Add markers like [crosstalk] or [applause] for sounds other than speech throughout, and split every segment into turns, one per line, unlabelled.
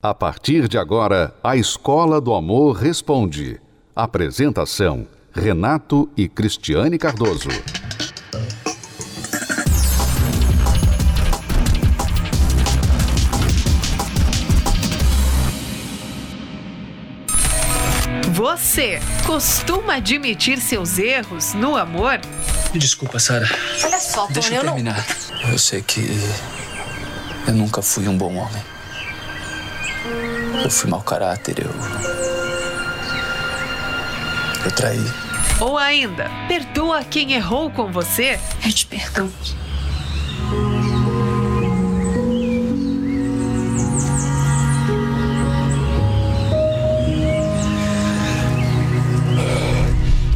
A partir de agora, a Escola do Amor Responde. Apresentação: Renato e Cristiane Cardoso.
Você costuma admitir seus erros no amor?
Me desculpa, Sara.
Olha só, Tony,
Deixa eu
eu não.
terminar. Eu sei que eu nunca fui um bom homem. Eu fui mau caráter, eu. Eu traí.
Ou ainda, perdoa quem errou com você?
Eu te perdoo.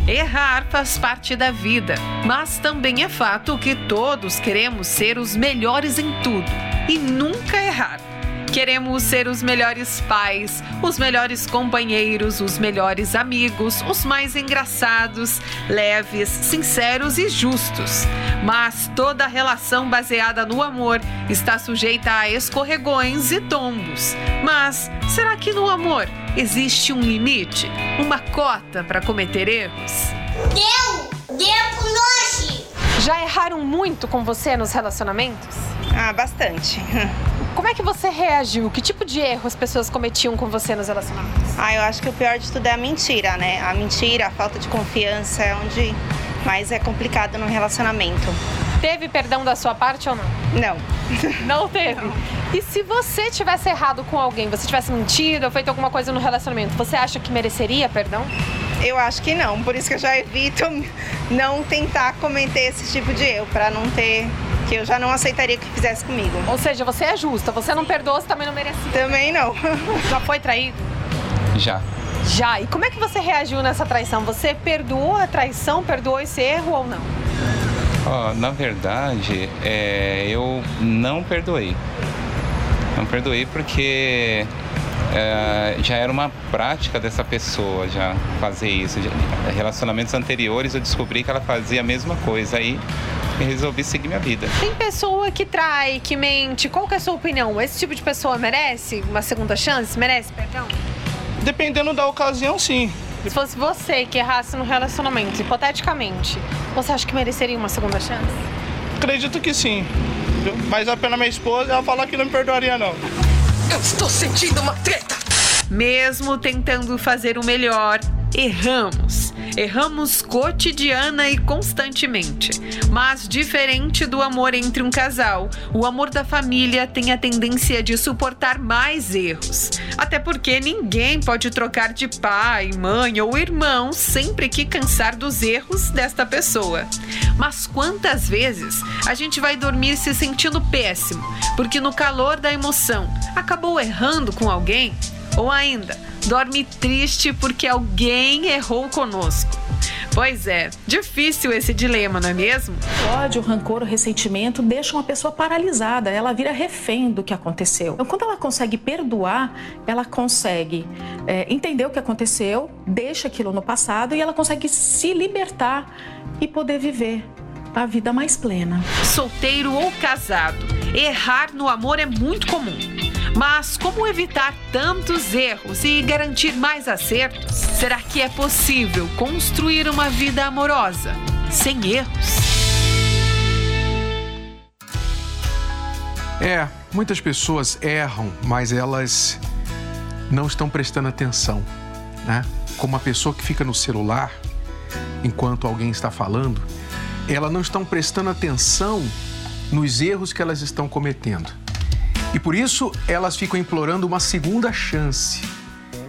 Errar faz parte da vida, mas também é fato que todos queremos ser os melhores em tudo e nunca errar. Queremos ser os melhores pais, os melhores companheiros, os melhores amigos, os mais engraçados, leves, sinceros e justos. Mas toda relação baseada no amor está sujeita a escorregões e tombos. Mas será que no amor existe um limite? Uma cota para cometer erros?
Deu! Deu com nós!
Já erraram muito com você nos relacionamentos?
Ah, bastante. [laughs]
Como é que você reagiu? Que tipo de erro as pessoas cometiam com você nos relacionamentos?
Ah, eu acho que o pior de tudo é a mentira, né? A mentira, a falta de confiança é onde mais é complicado no relacionamento.
Teve perdão da sua parte ou não?
Não. [laughs]
Não teve. E se você tivesse errado com alguém, você tivesse mentido ou feito alguma coisa no relacionamento, você acha que mereceria perdão?
Eu acho que não, por isso que eu já evito não tentar cometer esse tipo de erro, pra não ter. que eu já não aceitaria que fizesse comigo.
Ou seja, você é justa, você não perdoa, você também não merecia.
Também não. [laughs]
Já foi traído?
Já.
Já. E como é que você reagiu nessa traição? Você perdoou a traição, perdoou esse erro ou não?
Ó, na verdade, é, eu não perdoei. Não perdoei porque é, já era uma prática dessa pessoa já fazer isso. Já- relacionamentos anteriores eu descobri que ela fazia a mesma coisa aí e resolvi seguir minha vida.
Tem pessoa que trai, que mente. Qual que é a sua opinião? Esse tipo de pessoa merece uma segunda chance? Merece perdão?
Dependendo da ocasião, sim.
Se fosse você que errasse no relacionamento, hipoteticamente, você acha que mereceria uma segunda chance?
Acredito que sim. Mas a pena minha esposa, ela falar que não me perdoaria, não.
Eu estou sentindo uma treta.
Mesmo tentando fazer o melhor, erramos. Erramos cotidiana e constantemente. Mas diferente do amor entre um casal, o amor da família tem a tendência de suportar mais erros. Até porque ninguém pode trocar de pai, mãe ou irmão sempre que cansar dos erros desta pessoa. Mas quantas vezes a gente vai dormir se sentindo péssimo, porque no calor da emoção acabou errando com alguém? Ou ainda, dorme triste porque alguém errou conosco. Pois é, difícil esse dilema, não é mesmo?
O ódio, o rancor, o ressentimento deixam a pessoa paralisada, ela vira refém do que aconteceu. Então, quando ela consegue perdoar, ela consegue é, entender o que aconteceu, deixa aquilo no passado e ela consegue se libertar e poder viver a vida mais plena.
Solteiro ou casado, errar no amor é muito comum. Mas como evitar tantos erros e garantir mais acertos? Será que é possível construir uma vida amorosa sem erros?
É, muitas pessoas erram, mas elas não estão prestando atenção, né? Como a pessoa que fica no celular enquanto alguém está falando, elas não estão prestando atenção nos erros que elas estão cometendo. E por isso elas ficam implorando uma segunda chance,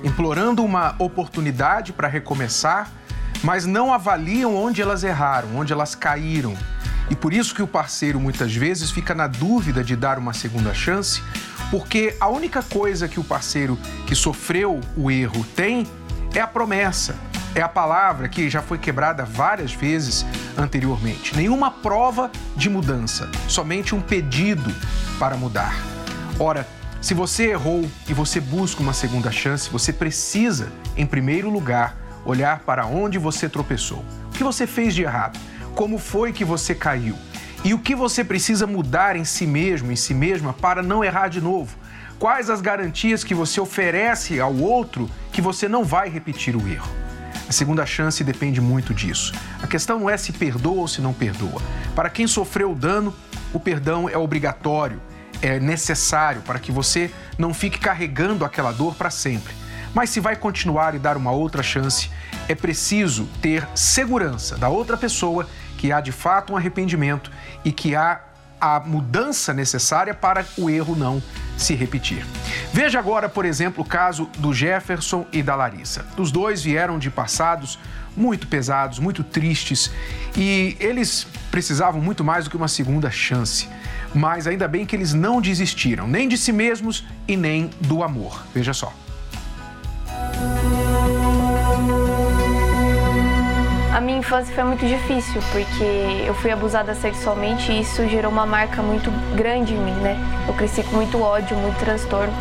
implorando uma oportunidade para recomeçar, mas não avaliam onde elas erraram, onde elas caíram. E por isso que o parceiro muitas vezes fica na dúvida de dar uma segunda chance, porque a única coisa que o parceiro que sofreu o erro tem é a promessa, é a palavra que já foi quebrada várias vezes anteriormente. Nenhuma prova de mudança, somente um pedido para mudar. Ora, se você errou e você busca uma segunda chance, você precisa, em primeiro lugar, olhar para onde você tropeçou. O que você fez de errado? Como foi que você caiu? E o que você precisa mudar em si mesmo, em si mesma, para não errar de novo? Quais as garantias que você oferece ao outro que você não vai repetir o erro? A segunda chance depende muito disso. A questão não é se perdoa ou se não perdoa. Para quem sofreu o dano, o perdão é obrigatório, é necessário para que você não fique carregando aquela dor para sempre. Mas se vai continuar e dar uma outra chance, é preciso ter segurança da outra pessoa que há de fato um arrependimento e que há a mudança necessária para o erro não se repetir. Veja agora, por exemplo, o caso do Jefferson e da Larissa. Os dois vieram de passados muito pesados, muito tristes e eles precisavam muito mais do que uma segunda chance. Mas ainda bem que eles não desistiram, nem de si mesmos e nem do amor. Veja só.
A minha infância foi muito difícil, porque eu fui abusada sexualmente e isso gerou uma marca muito grande em mim, né? Eu cresci com muito ódio, muito transtorno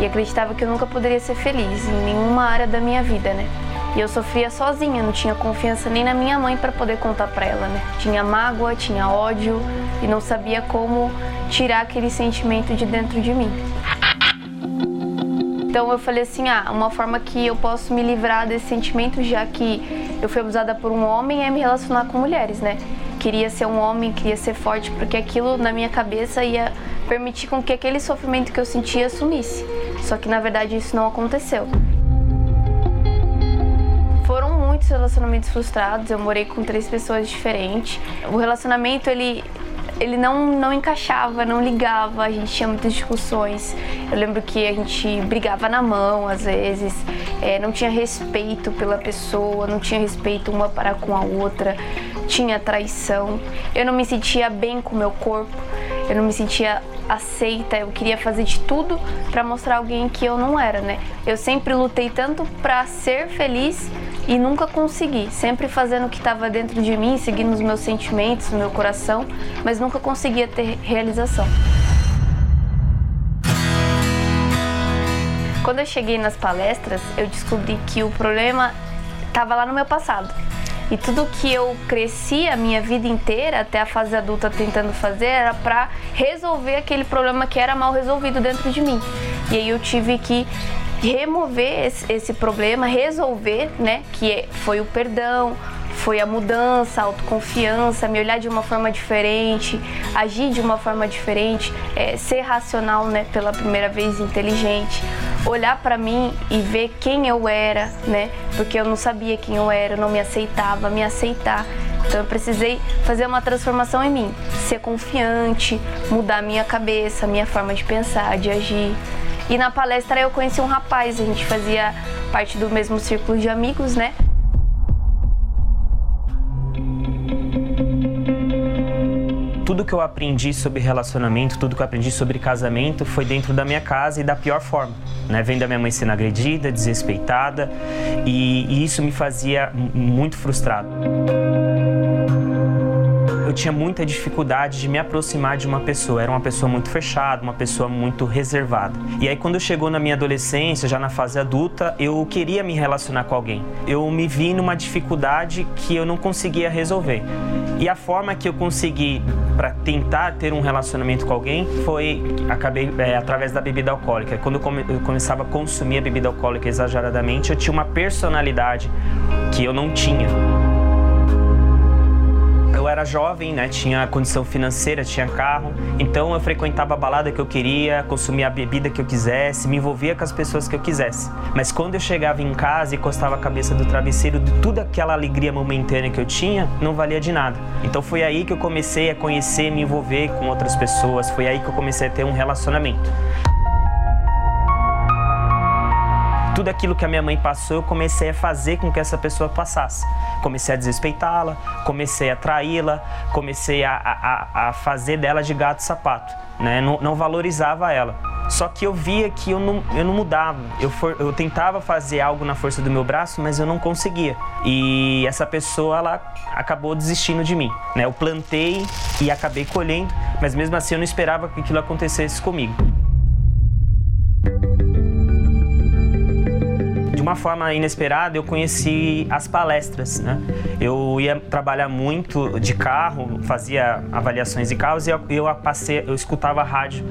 e acreditava que eu nunca poderia ser feliz em nenhuma área da minha vida, né? E eu sofria sozinha, não tinha confiança nem na minha mãe para poder contar para ela, né? Tinha mágoa, tinha ódio e não sabia como tirar aquele sentimento de dentro de mim. Então eu falei assim, ah, uma forma que eu posso me livrar desse sentimento, já que eu fui abusada por um homem, é me relacionar com mulheres, né? Queria ser um homem, queria ser forte, porque aquilo na minha cabeça ia permitir com que aquele sofrimento que eu sentia sumisse. Só que na verdade isso não aconteceu. Muitos relacionamentos frustrados, eu morei com três pessoas diferentes. O relacionamento ele ele não, não encaixava, não ligava, a gente tinha muitas discussões. Eu lembro que a gente brigava na mão às vezes, é, não tinha respeito pela pessoa, não tinha respeito uma para com a outra, tinha traição. Eu não me sentia bem com o meu corpo, eu não me sentia aceita, eu queria fazer de tudo para mostrar alguém que eu não era, né? Eu sempre lutei tanto para ser feliz e nunca consegui, sempre fazendo o que estava dentro de mim, seguindo os meus sentimentos, o meu coração, mas nunca conseguia ter realização. Quando eu cheguei nas palestras, eu descobri que o problema estava lá no meu passado. E tudo que eu cresci a minha vida inteira, até a fase adulta tentando fazer, era para resolver aquele problema que era mal resolvido dentro de mim. E aí eu tive que remover esse, esse problema, resolver, né, que foi o perdão, foi a mudança, a autoconfiança, me olhar de uma forma diferente, agir de uma forma diferente, é, ser racional, né, pela primeira vez inteligente, olhar para mim e ver quem eu era, né, porque eu não sabia quem eu era, eu não me aceitava, me aceitar. Então eu precisei fazer uma transformação em mim, ser confiante, mudar minha cabeça, minha forma de pensar, de agir. E na palestra eu conheci um rapaz, a gente fazia parte do mesmo círculo de amigos, né?
tudo que eu aprendi sobre relacionamento, tudo que eu aprendi sobre casamento foi dentro da minha casa e da pior forma, né? Vendo a minha mãe sendo agredida, desrespeitada e, e isso me fazia muito frustrado eu tinha muita dificuldade de me aproximar de uma pessoa. Era uma pessoa muito fechada, uma pessoa muito reservada. E aí, quando chegou na minha adolescência, já na fase adulta, eu queria me relacionar com alguém. Eu me vi numa dificuldade que eu não conseguia resolver. E a forma que eu consegui para tentar ter um relacionamento com alguém foi acabei é, através da bebida alcoólica. Quando eu, come, eu começava a consumir a bebida alcoólica exageradamente, eu tinha uma personalidade que eu não tinha era jovem, né? Tinha condição financeira, tinha carro. Então eu frequentava a balada que eu queria, consumia a bebida que eu quisesse, me envolvia com as pessoas que eu quisesse. Mas quando eu chegava em casa e encostava a cabeça do travesseiro, de toda aquela alegria momentânea que eu tinha, não valia de nada. Então foi aí que eu comecei a conhecer, me envolver com outras pessoas. Foi aí que eu comecei a ter um relacionamento. Tudo aquilo que a minha mãe passou, eu comecei a fazer com que essa pessoa passasse. Comecei a desrespeitá-la, comecei a traí-la, comecei a, a, a, fazer dela de gato sapato, né? não, não valorizava ela. Só que eu via que eu não, eu não mudava. Eu, for, eu tentava fazer algo na força do meu braço, mas eu não conseguia. E essa pessoa, ela acabou desistindo de mim. Né? Eu plantei e acabei colhendo, mas mesmo assim eu não esperava que aquilo acontecesse comigo. Uma forma inesperada, eu conheci as palestras, né? Eu ia trabalhar muito de carro, fazia avaliações de carros e eu, eu passei, eu escutava rádio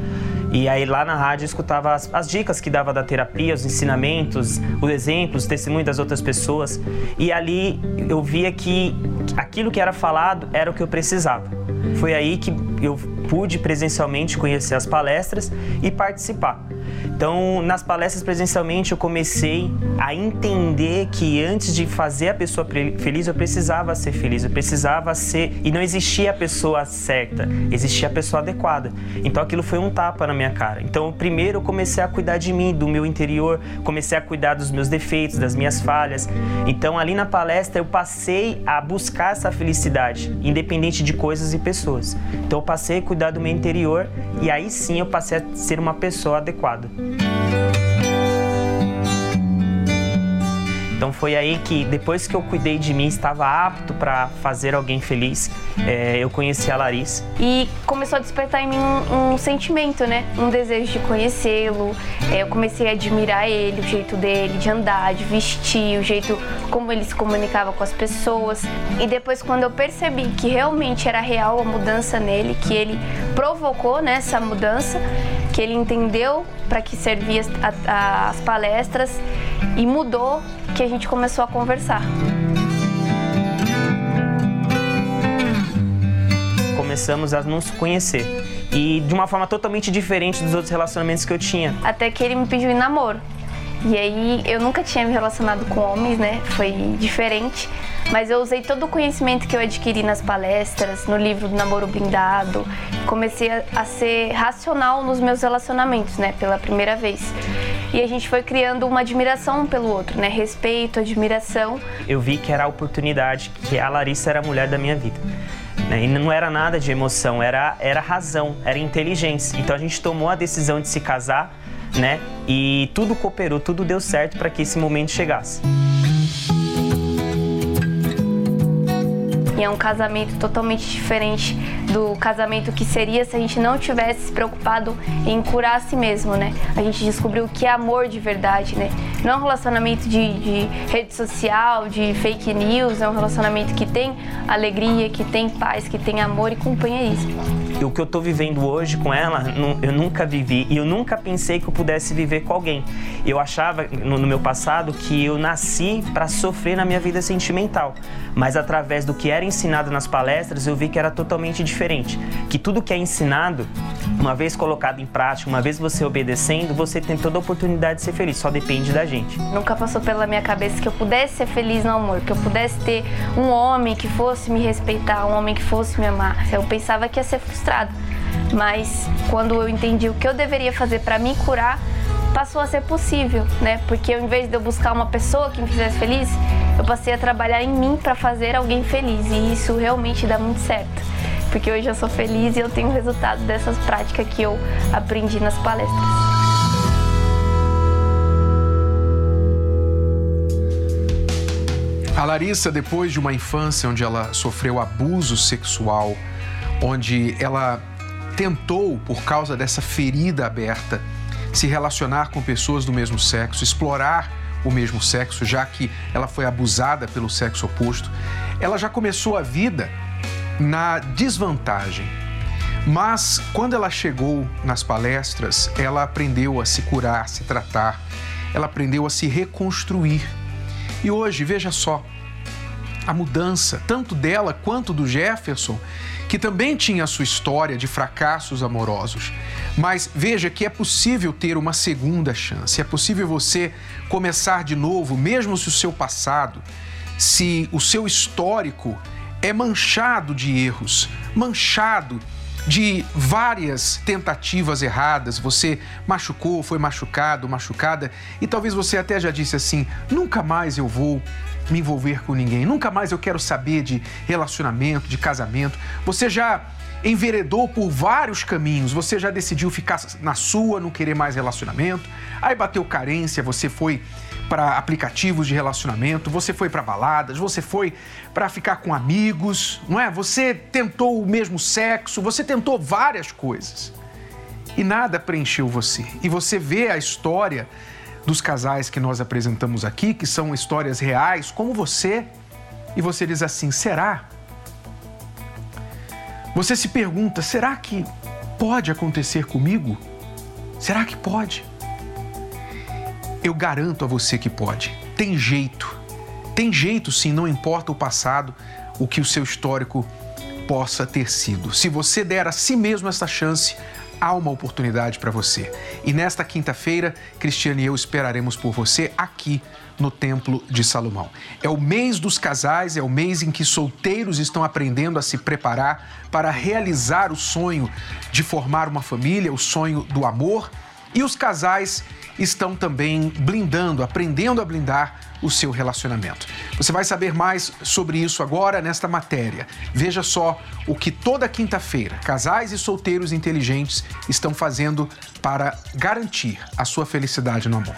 E aí lá na rádio eu escutava as, as, dicas que dava da terapia, os ensinamentos, os exemplos, os testemunhos das outras pessoas. E ali eu via que aquilo que era falado era o que eu precisava. Foi aí que eu pude presencialmente conhecer as palestras e participar. Então, nas palestras presencialmente, eu comecei a entender que antes de fazer a pessoa feliz, eu precisava ser feliz, eu precisava ser. E não existia a pessoa certa, existia a pessoa adequada. Então, aquilo foi um tapa na minha cara. Então, primeiro, eu comecei a cuidar de mim, do meu interior, comecei a cuidar dos meus defeitos, das minhas falhas. Então, ali na palestra, eu passei a buscar essa felicidade, independente de coisas e pessoas. Então, eu passei a cuidar do meu interior e aí sim eu passei a ser uma pessoa adequada. Então foi aí que, depois que eu cuidei de mim, estava apto para fazer alguém feliz, é, eu conheci a Larissa.
E começou a despertar em mim um, um sentimento, né? Um desejo de conhecê-lo. É, eu comecei a admirar ele, o jeito dele de andar, de vestir, o jeito como ele se comunicava com as pessoas. E depois, quando eu percebi que realmente era real a mudança nele, que ele provocou né, essa mudança, que ele entendeu para que servia as palestras e mudou que a gente começou a conversar.
Começamos a nos conhecer e de uma forma totalmente diferente dos outros relacionamentos que eu tinha.
Até que ele me pediu em namoro. E aí eu nunca tinha me relacionado com homens, né? Foi diferente. Mas eu usei todo o conhecimento que eu adquiri nas palestras, no livro do Namoro Blindado. Comecei a, ser racional nos meus relacionamentos, né? Pela primeira vez. E a gente foi criando uma admiração um pelo outro, né? Respeito, admiração.
Eu vi que era a oportunidade, que a Larissa era a mulher da minha vida. Né? E não era nada de emoção, era, era razão, era inteligência. Então a gente tomou a decisão de se casar né? E tudo cooperou, tudo deu certo para que esse momento chegasse.
E é um casamento totalmente diferente do casamento que seria se a gente não tivesse se preocupado em curar a si mesmo, né? A gente descobriu o que é amor de verdade, né? Não é um relacionamento de, de rede social, de fake news, é um relacionamento que tem alegria, que tem paz, que tem amor e companheirismo
o que eu estou vivendo hoje com ela, eu nunca vivi e eu nunca pensei que eu pudesse viver com alguém. Eu achava no, meu passado que eu nasci para sofrer na minha vida sentimental, mas através do que era ensinado nas palestras, eu vi que era totalmente diferente. Que tudo que é ensinado, uma vez colocado em prática, uma vez você obedecendo, você tem toda a oportunidade de ser feliz, só depende da gente.
Nunca passou pela minha cabeça que eu pudesse ser feliz no amor, que eu pudesse ter um homem que fosse me respeitar, um homem que fosse me amar. Eu pensava que ia ser frustrada. Mas quando eu entendi o que eu deveria fazer para me curar, passou a ser possível, né? Porque ao invés de eu buscar uma pessoa que me fizesse feliz, eu passei a trabalhar em mim para fazer alguém feliz e isso realmente dá muito certo. Porque hoje eu sou feliz e eu tenho resultado dessas práticas que eu aprendi nas palestras.
A Larissa, depois de uma infância onde ela sofreu abuso sexual, onde ela tentou, por causa dessa ferida aberta, se relacionar com pessoas do mesmo sexo, explorar o mesmo sexo, já que ela foi abusada pelo sexo oposto, ela já começou a vida na desvantagem. Mas quando ela chegou nas palestras, ela aprendeu a se curar, se tratar, ela aprendeu a se reconstruir. E hoje, veja só, a mudança, tanto dela quanto do Jefferson, que também tinha a sua história de fracassos amorosos. Mas veja que é possível ter uma segunda chance, é possível você começar de novo, mesmo se o seu passado, se o seu histórico é manchado de erros, manchado de várias tentativas erradas, você machucou, foi machucado, machucada, e talvez você até já disse assim: nunca mais eu vou me envolver com ninguém, nunca mais eu quero saber de relacionamento, de casamento. Você já enveredou por vários caminhos, você já decidiu ficar na sua, não querer mais relacionamento, aí bateu carência, você foi para aplicativos de relacionamento, você foi para baladas, você foi para ficar com amigos, não é? Você tentou o mesmo sexo, você tentou várias coisas. E nada preencheu você. E você vê a história dos casais que nós apresentamos aqui, que são histórias reais, como você, e você diz assim: será? Você se pergunta: será que pode acontecer comigo? Será que pode? Eu garanto a você que pode. Tem jeito. Tem jeito sim, não importa o passado, o que o seu histórico possa ter sido. Se você der a si mesmo essa chance, há uma oportunidade para você. E nesta quinta-feira, Cristiane e eu esperaremos por você aqui no Templo de Salomão. É o mês dos casais, é o mês em que solteiros estão aprendendo a se preparar para realizar o sonho de formar uma família, o sonho do amor, e os casais estão também blindando, aprendendo a blindar o seu relacionamento. Você vai saber mais sobre isso agora nesta matéria. Veja só o que toda quinta-feira casais e solteiros inteligentes estão fazendo para garantir a sua felicidade no amor.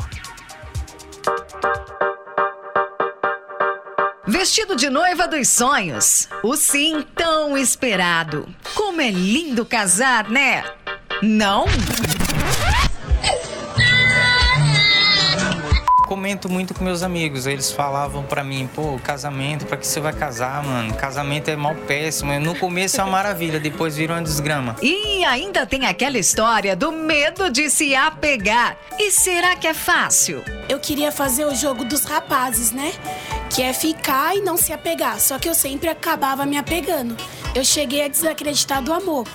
Vestido de noiva dos sonhos. O sim tão esperado. Como é lindo casar, né? Não?
Comento muito com meus amigos. Eles falavam para mim, pô, casamento, para que você vai casar, mano? Casamento é mal péssimo. No começo é uma maravilha, depois vira uma desgrama.
E ainda tem aquela história do medo de se apegar. E será que é fácil?
Eu queria fazer o jogo dos rapazes, né? Que é ficar e não se apegar. Só que eu sempre acabava me apegando. Eu cheguei a desacreditar do amor.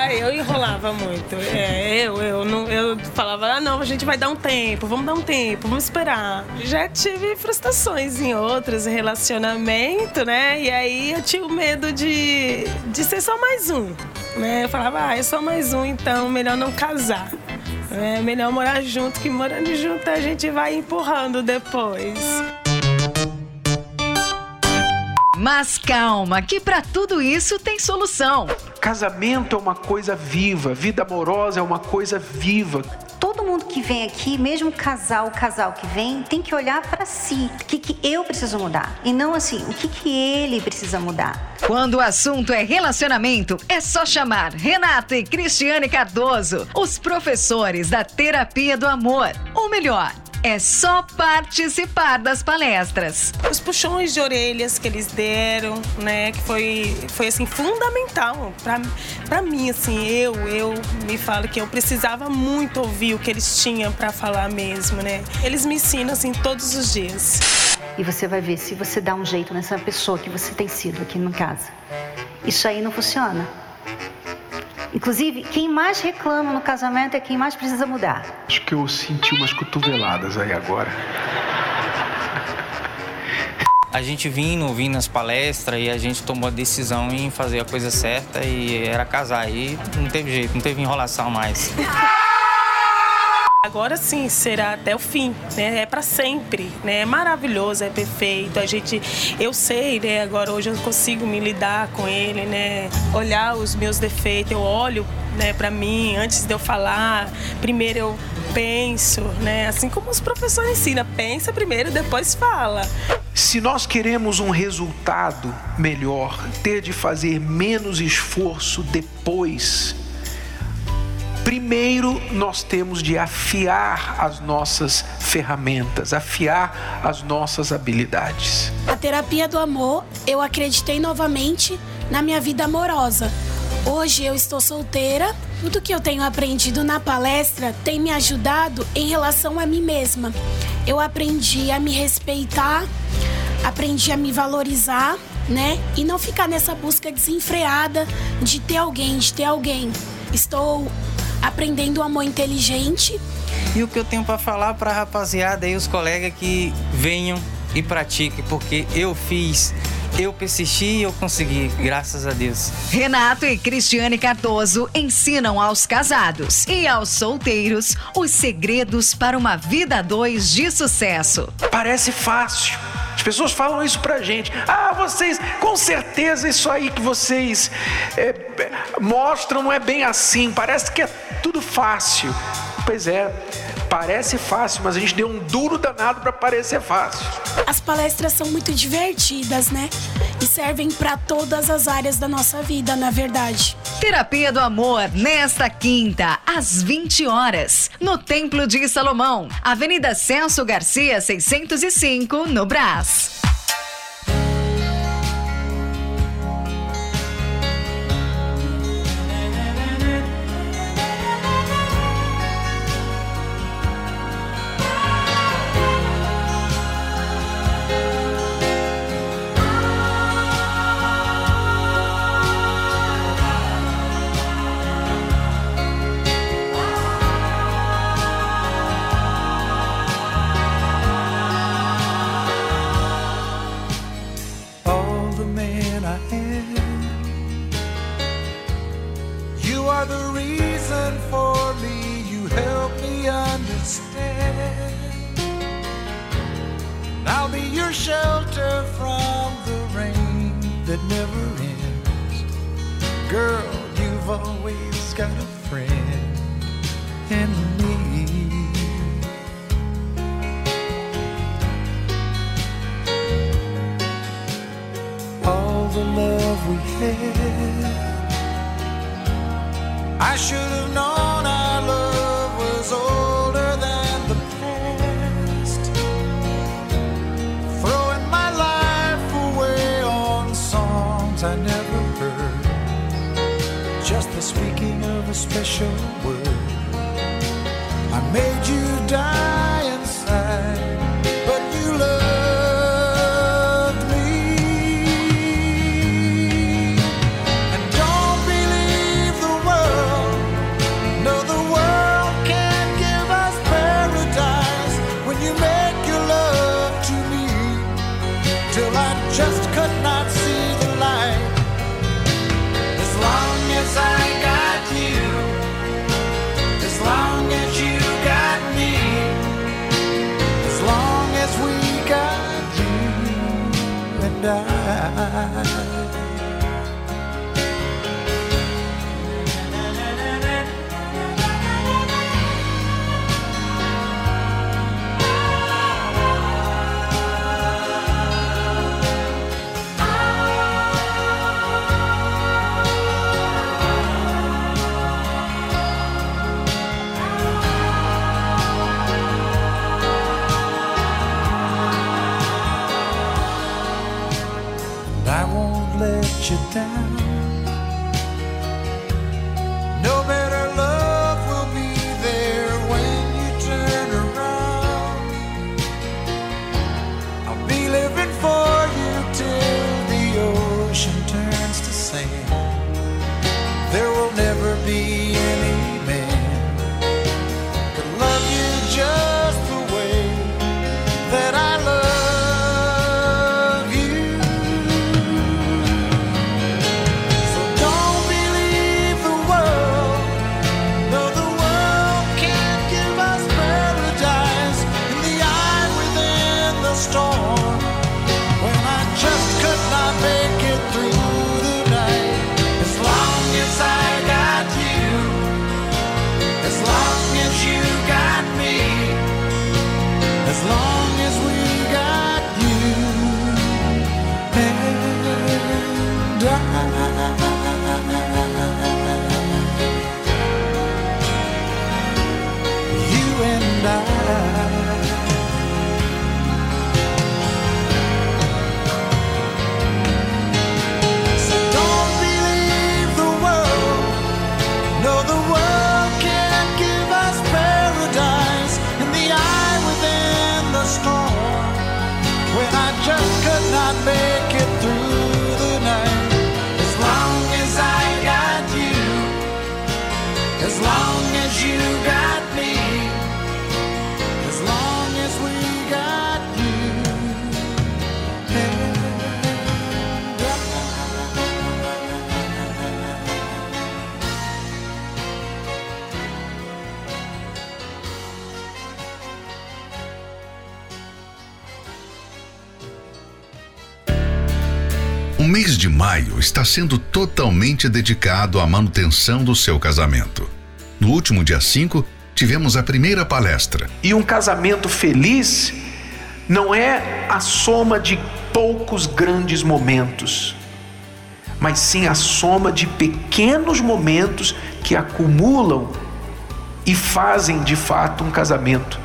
Ah, eu enrolava muito. É, eu, eu, não, eu falava, ah, não, a gente vai dar um tempo, vamos dar um tempo, vamos esperar. Já tive frustrações em outros relacionamentos, né? E aí eu tinha o medo de, de ser só mais um. Né? Eu falava, ah, é só mais um, então melhor não casar. É melhor morar junto, que morando junto a gente vai empurrando depois.
Mas calma, que para tudo isso tem solução.
Casamento é uma coisa viva, vida amorosa é uma coisa viva.
Todo mundo que vem aqui, mesmo casal, o casal que vem, tem que olhar para si. O que, que eu preciso mudar? E não assim, o que, que ele precisa mudar?
Quando o assunto é relacionamento, é só chamar Renata e Cristiane Cardoso, os professores da Terapia do Amor. Ou melhor, é só participar das palestras.
Os puxões de orelhas que eles deram, né, que foi, foi assim fundamental para mim, assim, eu eu me falo que eu precisava muito ouvir o que eles tinham para falar mesmo, né? Eles me ensinam assim todos os dias.
E você vai ver se você dá um jeito nessa pessoa que você tem sido aqui no casa. Isso aí não funciona. Inclusive, quem mais reclama no casamento é quem mais precisa mudar.
Acho que eu senti umas cotoveladas aí agora.
A gente vindo, vindo nas palestras e a gente tomou a decisão em fazer a coisa certa e era casar. E não teve jeito, não teve enrolação mais. [laughs]
Agora sim, será até o fim, né? É para sempre, né? É maravilhoso, é perfeito. A gente, eu sei, né? Agora hoje eu consigo me lidar com ele, né? Olhar os meus defeitos, eu olho, né? Para mim, antes de eu falar, primeiro eu penso, né? Assim como os professores ensinam, pensa primeiro, depois fala.
Se nós queremos um resultado melhor, ter de fazer menos esforço depois Primeiro, nós temos de afiar as nossas ferramentas, afiar as nossas habilidades.
A terapia do amor, eu acreditei novamente na minha vida amorosa. Hoje eu estou solteira. Tudo que eu tenho aprendido na palestra tem me ajudado em relação a mim mesma. Eu aprendi a me respeitar, aprendi a me valorizar, né? E não ficar nessa busca desenfreada de ter alguém, de ter alguém. Estou aprendendo o amor inteligente.
E o que eu tenho para falar para a rapaziada e os colegas que venham e pratiquem, porque eu fiz eu persisti e eu consegui, graças a Deus.
Renato e Cristiane Cardoso ensinam aos casados e aos solteiros os segredos para uma vida a dois de sucesso.
Parece fácil. As pessoas falam isso pra gente. Ah, vocês, com certeza isso aí que vocês é, mostram não é bem assim. Parece que é tudo fácil. Pois é, parece fácil, mas a gente deu um duro danado para parecer fácil.
As palestras são muito divertidas, né? E servem para todas as áreas da nossa vida, na verdade.
Terapia do Amor, nesta quinta, às 20 horas, no Templo de Salomão, Avenida Celso Garcia, 605, no Brás.
die. you down.
de maio está sendo totalmente dedicado à manutenção do seu casamento. No último dia 5, tivemos a primeira palestra.
E um casamento feliz não é a soma de poucos grandes momentos, mas sim a soma de pequenos momentos que acumulam e fazem de fato um casamento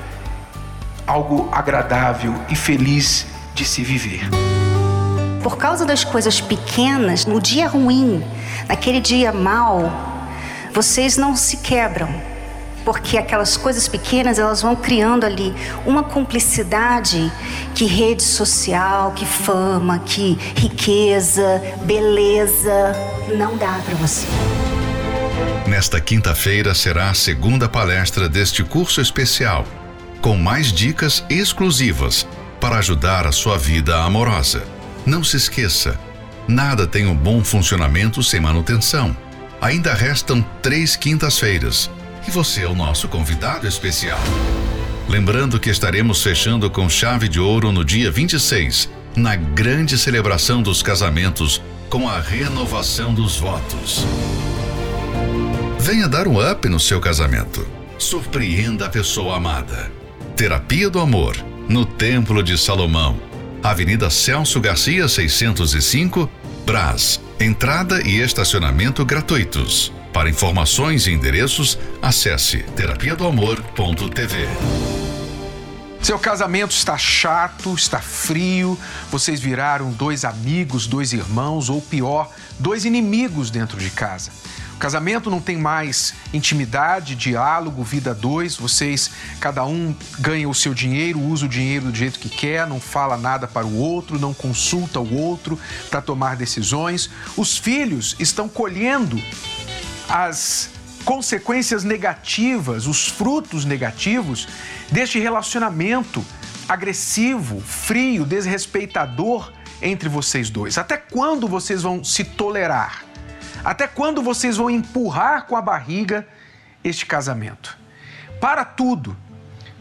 algo agradável e feliz de se viver.
Por causa das coisas pequenas, no dia ruim, naquele dia mal, vocês não se quebram, porque aquelas coisas pequenas elas vão criando ali uma cumplicidade que rede social, que fama, que riqueza, beleza não dá para você.
Nesta quinta-feira será a segunda palestra deste curso especial, com mais dicas exclusivas para ajudar a sua vida amorosa. Não se esqueça: nada tem um bom funcionamento sem manutenção. Ainda restam três quintas-feiras e você é o nosso convidado especial. Lembrando que estaremos fechando com chave de ouro no dia 26, na grande celebração dos casamentos com a renovação dos votos. Venha dar um up no seu casamento. Surpreenda a pessoa amada. Terapia do Amor, no Templo de Salomão Avenida Celso Garcia 605, Brás. Entrada e estacionamento gratuitos. Para informações e endereços, acesse terapia do amor.tv.
Seu casamento está chato, está frio, vocês viraram dois amigos, dois irmãos ou pior, dois inimigos dentro de casa. Casamento não tem mais intimidade, diálogo, vida dois, vocês, cada um ganha o seu dinheiro, usa o dinheiro do jeito que quer, não fala nada para o outro, não consulta o outro para tomar decisões. Os filhos estão colhendo as consequências negativas, os frutos negativos deste relacionamento agressivo, frio, desrespeitador entre vocês dois. Até quando vocês vão se tolerar? Até quando vocês vão empurrar com a barriga este casamento? Para tudo.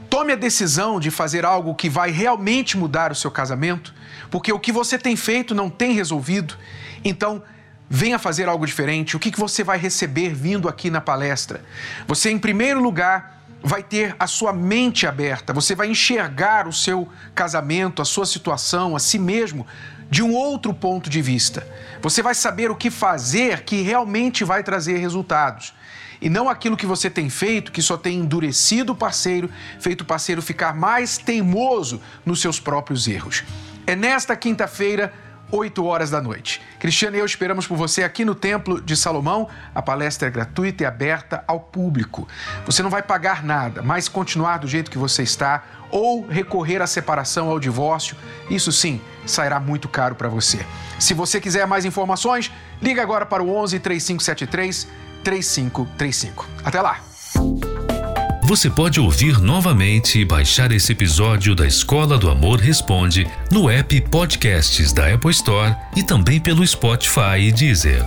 Tome a decisão de fazer algo que vai realmente mudar o seu casamento, porque o que você tem feito não tem resolvido. Então, venha fazer algo diferente. O que você vai receber vindo aqui na palestra? Você, em primeiro lugar, vai ter a sua mente aberta, você vai enxergar o seu casamento, a sua situação, a si mesmo, de um outro ponto de vista. Você vai saber o que fazer que realmente vai trazer resultados. E não aquilo que você tem feito, que só tem endurecido o parceiro, feito o parceiro ficar mais teimoso nos seus próprios erros. É nesta quinta-feira 8 horas da noite. Cristiano e eu esperamos por você aqui no Templo de Salomão. A palestra é gratuita e aberta ao público. Você não vai pagar nada, mas continuar do jeito que você está ou recorrer à separação, ao divórcio, isso sim sairá muito caro para você. Se você quiser mais informações, liga agora para o 11 3573 3535. Até lá!
Você pode ouvir novamente e baixar esse episódio da Escola do Amor Responde no app Podcasts da Apple Store e também pelo Spotify e Deezer.